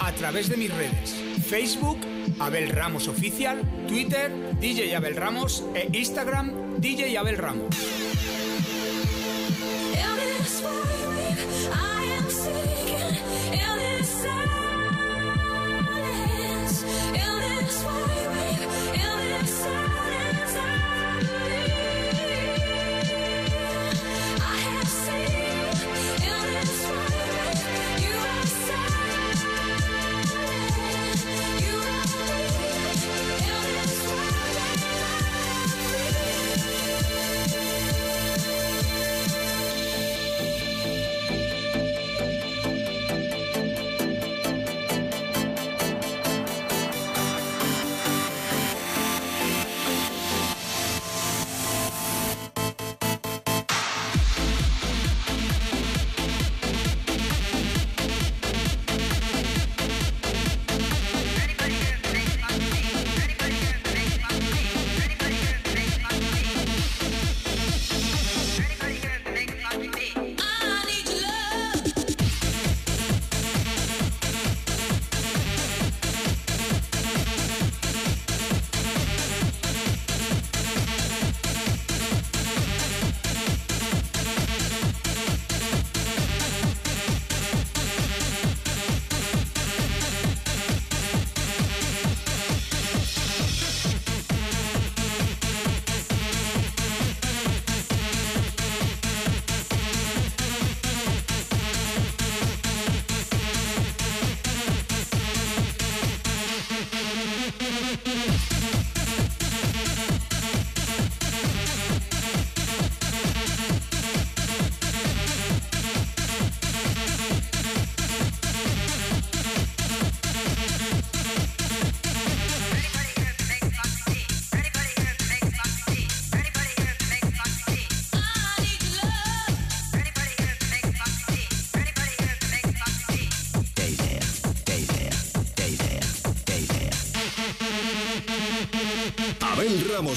a través de mis redes. Facebook, Abel Ramos Oficial, Twitter, DJ Abel Ramos e Instagram, DJ Abel. Ramos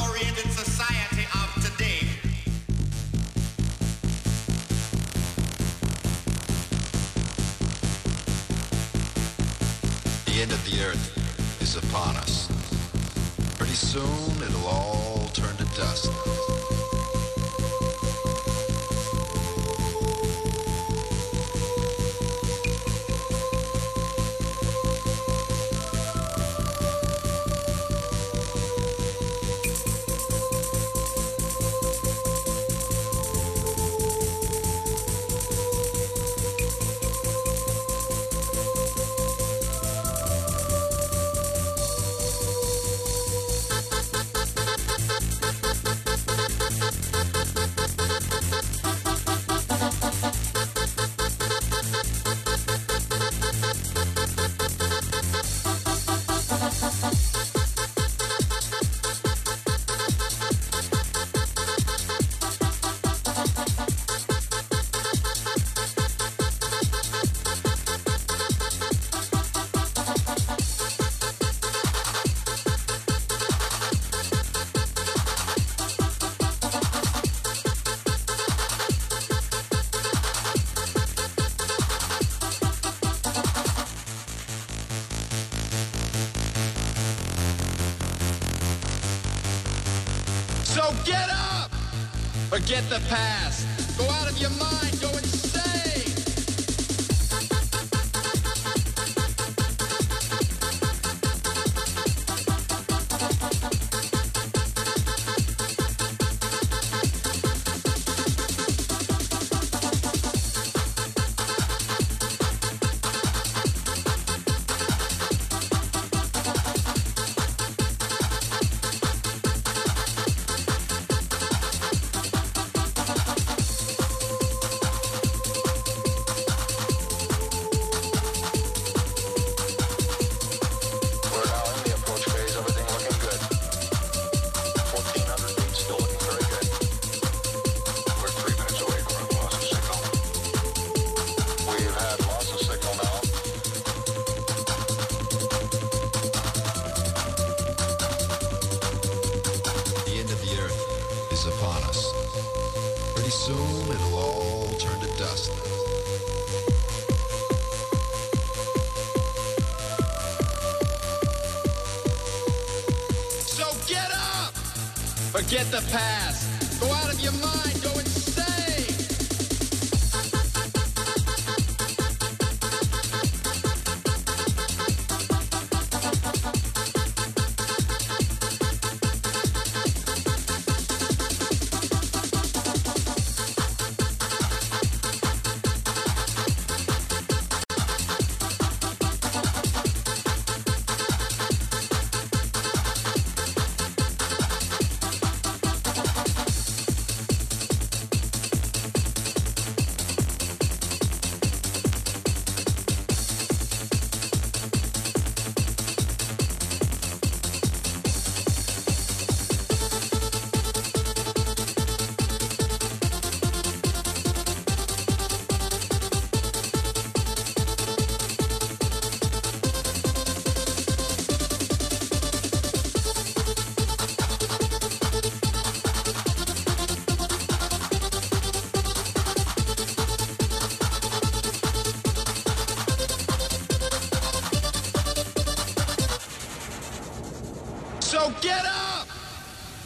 oriented society of today. The end of the earth is upon us. Pretty soon it'll all turn to dust. Forget the past.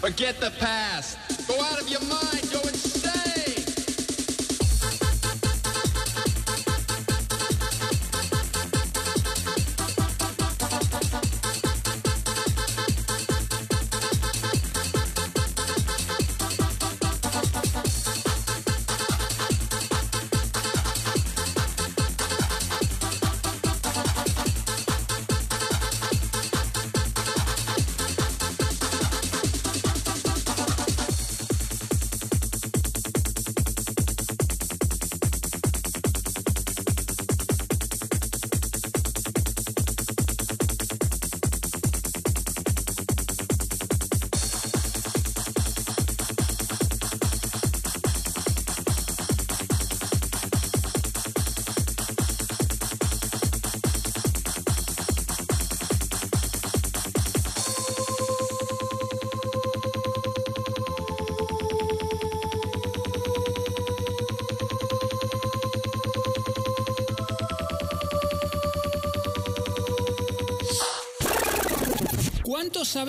Forget the past. Go out of your mind. Go ¿Cuánto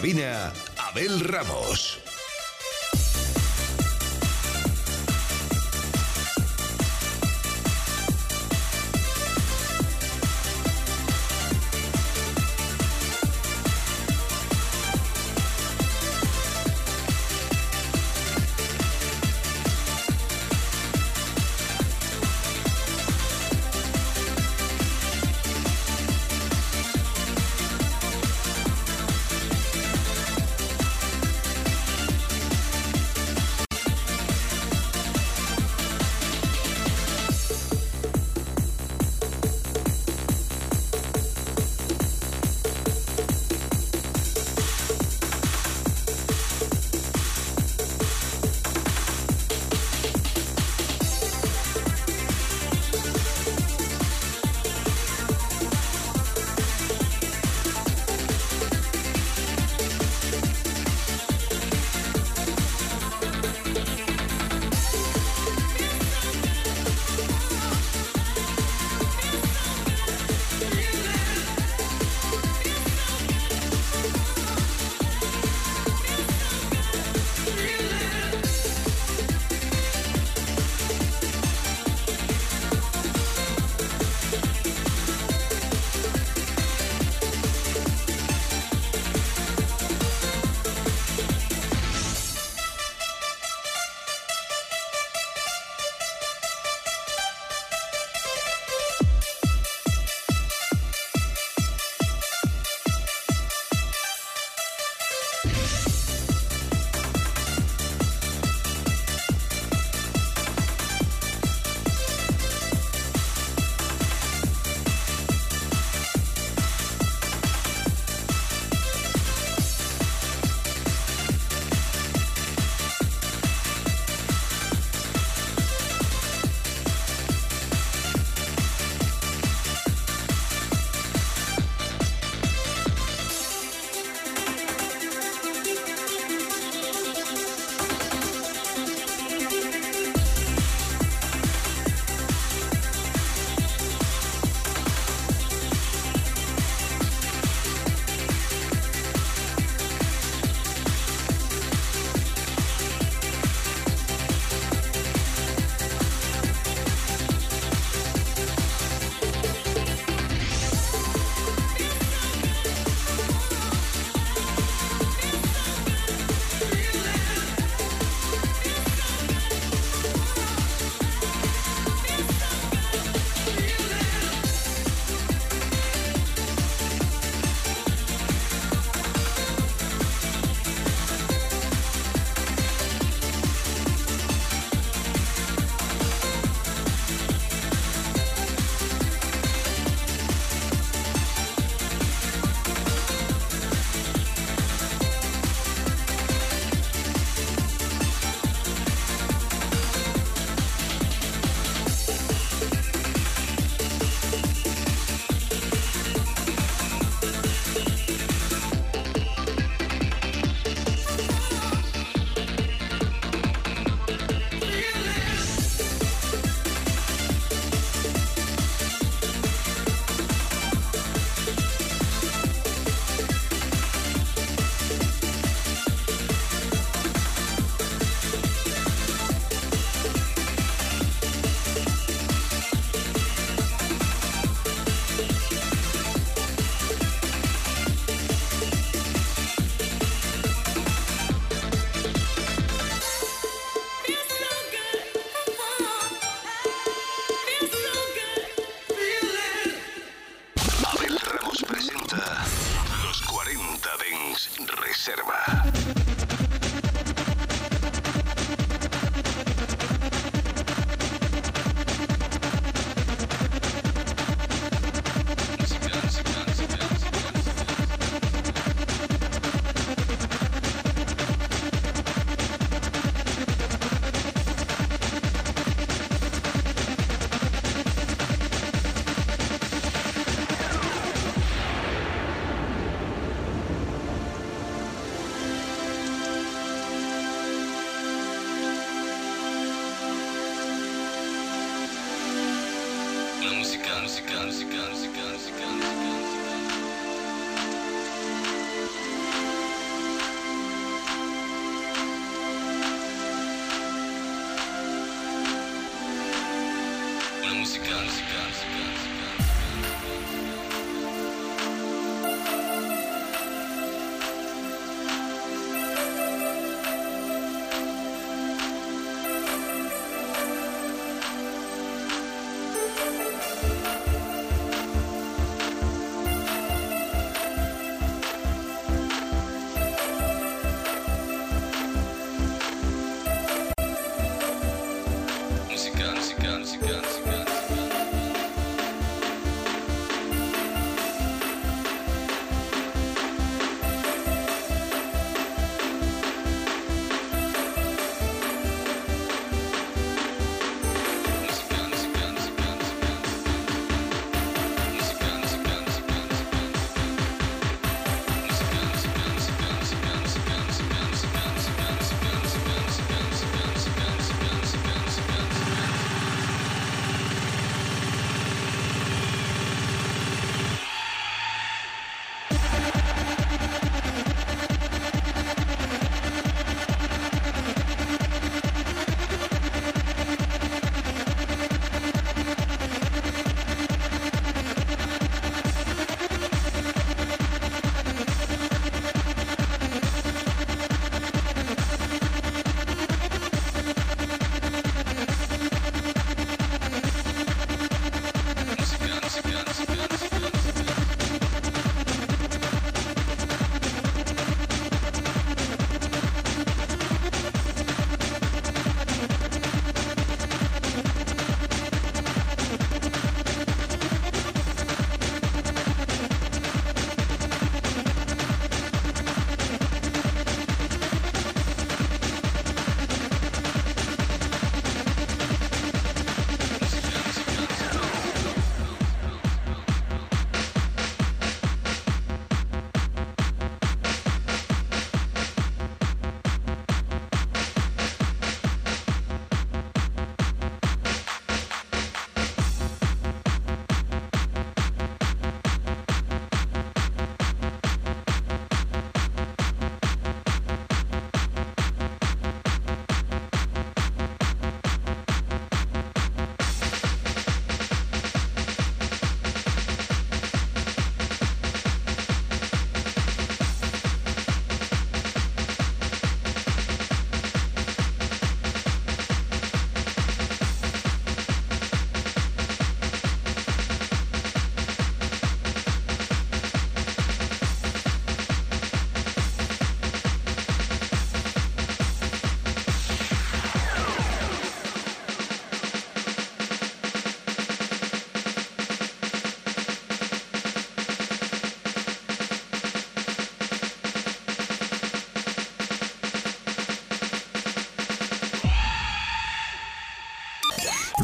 Cabina, Abel Ramos.